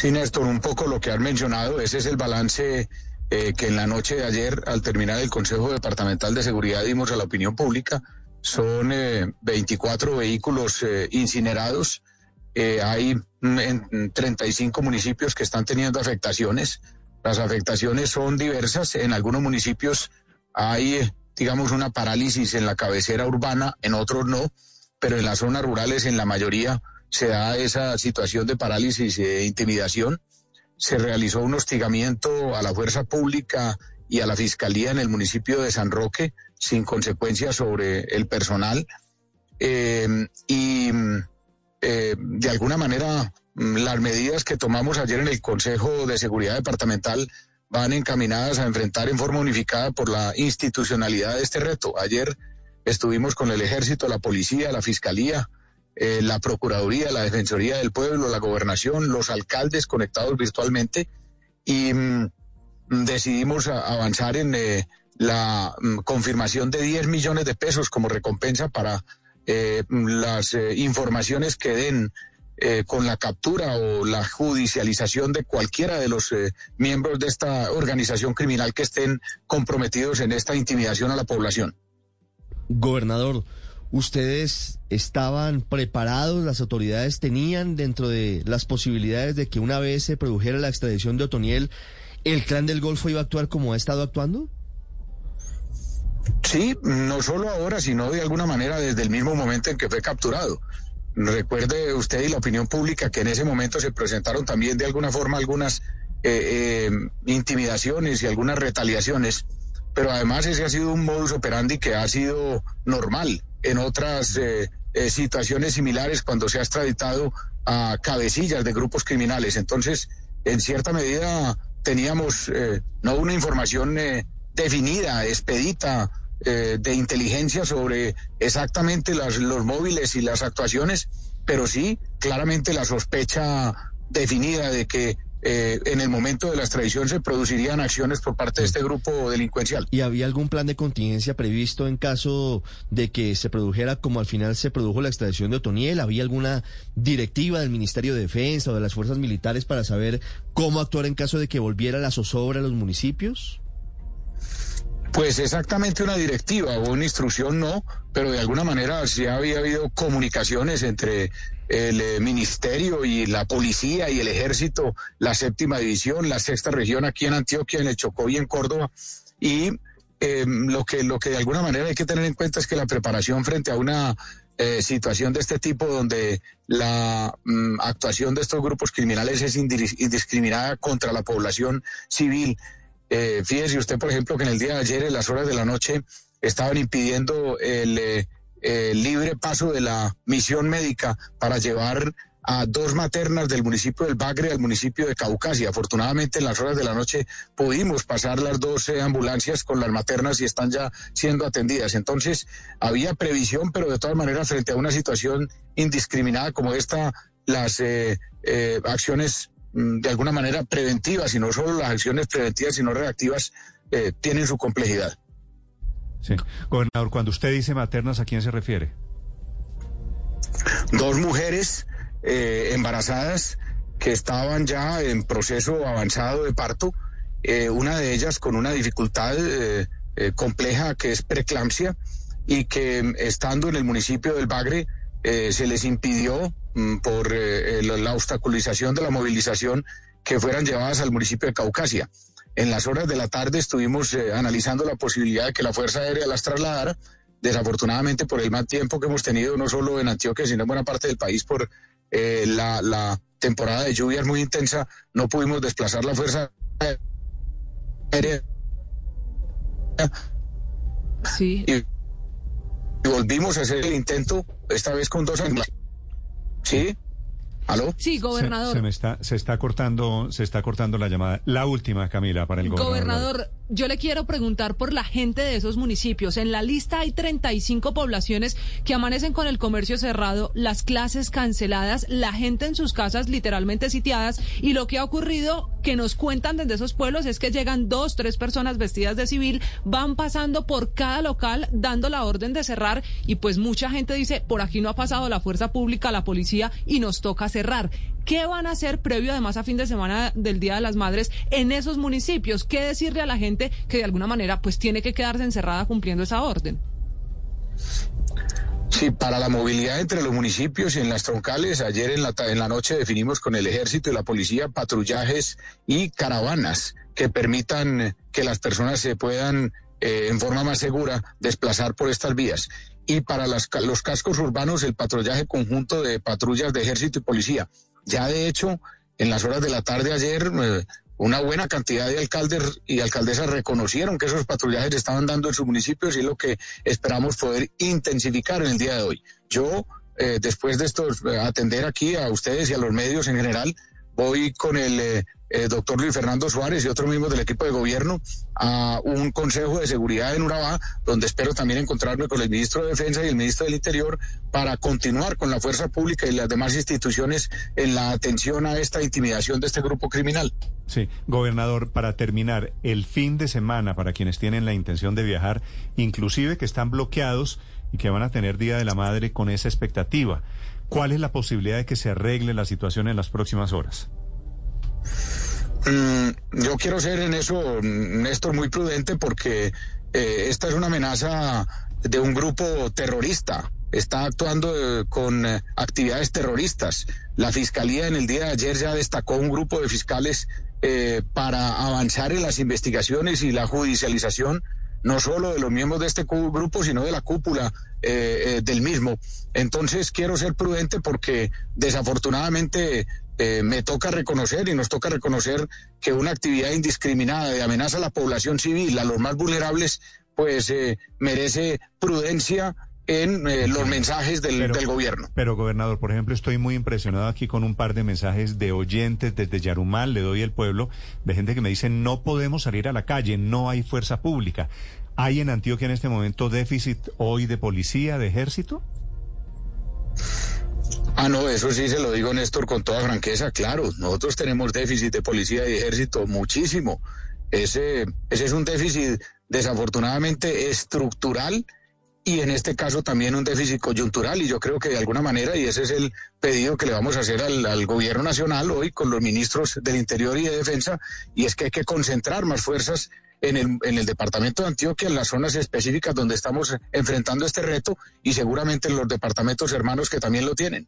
Sí, Néstor, un poco lo que han mencionado, ese es el balance eh, que en la noche de ayer, al terminar el Consejo Departamental de Seguridad, dimos a la opinión pública. Son 24 eh, vehículos eh, incinerados. hay mm, en 35 municipios que están teniendo afectaciones. Las afectaciones son diversas. En algunos municipios hay, digamos, una parálisis en la cabecera urbana, en otros no, pero en las zonas rurales, en la mayoría, se da esa situación de parálisis e intimidación. Se realizó un hostigamiento a la fuerza pública y a la fiscalía en el municipio de San Roque sin consecuencias sobre el personal. Eh, y eh, de alguna manera las medidas que tomamos ayer en el Consejo de Seguridad Departamental van encaminadas a enfrentar en forma unificada por la institucionalidad de este reto. Ayer estuvimos con el ejército, la policía, la fiscalía, eh, la Procuraduría, la Defensoría del Pueblo, la Gobernación, los alcaldes conectados virtualmente y mm, decidimos avanzar en eh, la mm, confirmación de 10 millones de pesos como recompensa para eh, las informaciones que den con la captura o la judicialización de cualquiera de los miembros de esta organización criminal que estén comprometidos en esta intimidación a la población. Gobernador, ¿Ustedes estaban preparados, las autoridades tenían dentro de las posibilidades de que una vez se produjera la extradición de Otoniel, el clan del Golfo iba a actuar como ha estado actuando? Sí, no solo ahora, sino de alguna manera desde el mismo momento en que fue capturado. Recuerde usted y la opinión pública que en ese momento se presentaron también de alguna forma algunas eh, eh, intimidaciones y algunas retaliaciones, pero además ese ha sido un modus operandi que ha sido normal en otras eh, eh, situaciones similares cuando se ha extraditado a cabecillas de grupos criminales. Entonces, en cierta medida teníamos eh, no una información definida, expedita, de inteligencia sobre exactamente las, los móviles y las actuaciones, pero sí claramente la sospecha definida de que eh, en el momento de la extradición se producirían acciones por parte de este grupo delincuencial. ¿Y había algún plan de contingencia previsto en caso de que se produjera como al final se produjo la extradición de Otoniel? ¿Había alguna directiva del Ministerio de Defensa o de las fuerzas militares para saber cómo actuar en caso de que volviera la zozobra a los municipios? Pues exactamente una directiva o una instrucción no, pero de alguna manera sí había habido comunicaciones entre el eh, ministerio y la policía y el ejército, la séptima división, la sexta región aquí en Antioquia, en el Chocó y en Córdoba. Y em, lo, que, lo que de alguna manera hay que tener en cuenta es que la preparación frente a una eh, situación de este tipo donde la mm, actuación de estos grupos criminales es indiscriminada contra la población civil. Eh, fíjese usted, por ejemplo, que en el día de ayer, en las horas de la noche, estaban impidiendo el el libre paso de la misión médica para llevar a dos maternas del municipio del Bagre al municipio de Caucasia. Afortunadamente en las horas de la noche pudimos pasar las dos ambulancias con las maternas y están ya siendo atendidas. Entonces había previsión, pero de todas maneras frente a una situación indiscriminada como esta, las eh, eh, acciones de alguna manera preventivas y no solo las acciones preventivas sino reactivas eh, tienen su complejidad. Sí. Gobernador, cuando usted dice maternas, ¿a quién se refiere? Dos mujeres eh, embarazadas que estaban ya en proceso avanzado de parto, eh, una de ellas con una dificultad eh, compleja que es preeclampsia y que estando en el municipio del Bagre se les impidió mm, por la obstaculización de la movilización que fueran llevadas al municipio de Caucasia. En las horas de la tarde estuvimos eh, analizando la posibilidad de que la Fuerza Aérea las trasladara. Desafortunadamente, por el mal tiempo que hemos tenido, no solo en Antioquia, sino en buena parte del país, por eh, la, temporada de lluvias muy intensa, no pudimos desplazar la Fuerza Aérea. Sí. Y, volvimos a hacer el intento, esta vez con dos ángulos. ¿Sí? ¿Aló? Sí, gobernador. Se, me está, se está cortando, se está cortando la llamada. La última, Camila, para el gobernador. Gobernador, yo le quiero preguntar por la gente de esos municipios. En la lista hay 35 poblaciones que amanecen con el comercio cerrado, las clases canceladas, la gente en sus casas literalmente sitiadas y lo que ha ocurrido que nos cuentan desde esos pueblos es que llegan dos, tres personas vestidas de civil, van pasando por cada local dando la orden de cerrar y pues mucha gente dice, por aquí no ha pasado la fuerza pública, la policía y nos toca cerrar. ¿Qué van a hacer previo además a fin de semana del Día de las Madres en esos municipios? ¿Qué decirle a la gente que de alguna manera pues tiene que quedarse encerrada cumpliendo esa orden? Sí, para la movilidad entre los municipios y en las troncales, ayer en la, en la noche definimos con el ejército y la policía patrullajes y caravanas que permitan que las personas se puedan eh, en forma más segura desplazar por estas vías. Y para las, los cascos urbanos, el patrullaje conjunto de patrullas de ejército y policía. Ya de hecho, en las horas de la tarde ayer, eh, una buena cantidad de alcaldes y alcaldesas reconocieron que esos patrullajes estaban dando en sus municipios y es lo que esperamos poder intensificar en el día de hoy. Yo, eh, después de esto, eh, atender aquí a ustedes y a los medios en general, voy con el eh, eh, doctor Luis Fernando Suárez y otros miembros del equipo de gobierno a un consejo de seguridad en Urabá, donde espero también encontrarme con el ministro de Defensa y el ministro del Interior para continuar con la fuerza pública y las demás instituciones en la atención a esta intimidación de este grupo criminal. Sí, gobernador, para terminar, el fin de semana para quienes tienen la intención de viajar, inclusive que están bloqueados y que van a tener Día de la Madre con esa expectativa. ¿Cuál es la posibilidad de que se arregle la situación en las próximas horas? Mm, yo quiero ser en eso, Néstor, muy prudente porque eh, esta es una amenaza de un grupo terrorista. Está actuando eh, con eh, actividades terroristas. La fiscalía en el día de ayer ya destacó un grupo de fiscales para avanzar en las investigaciones y la judicialización no solo de los miembros de este grupo, sino de la cúpula eh, eh, del mismo. Entonces quiero ser prudente porque desafortunadamente eh, me toca reconocer y nos toca reconocer que una actividad indiscriminada de amenaza a la población civil, a los más vulnerables, pues merece prudencia en eh, los mensajes del, del, gobierno. Pero, gobernador, por ejemplo, estoy muy impresionado aquí con un par de mensajes de oyentes desde Yarumal, le doy el pueblo, de gente que me dice no podemos salir a la calle, no hay fuerza pública. ¿Hay en Antioquia en este momento déficit hoy de policía, de ejército? Ah, no, eso sí se lo digo, Néstor, con toda franqueza, claro, nosotros tenemos déficit de policía y ejército muchísimo. Ese, ese es un déficit desafortunadamente estructural y en este caso también un déficit coyuntural y yo creo que de alguna manera, y ese es el pedido que le vamos a hacer al, gobierno nacional hoy con los ministros del Interior y de Defensa, y es que hay que concentrar más fuerzas en el, en el departamento de Antioquia, en las zonas específicas donde estamos enfrentando este reto y seguramente en los departamentos hermanos que también lo tienen.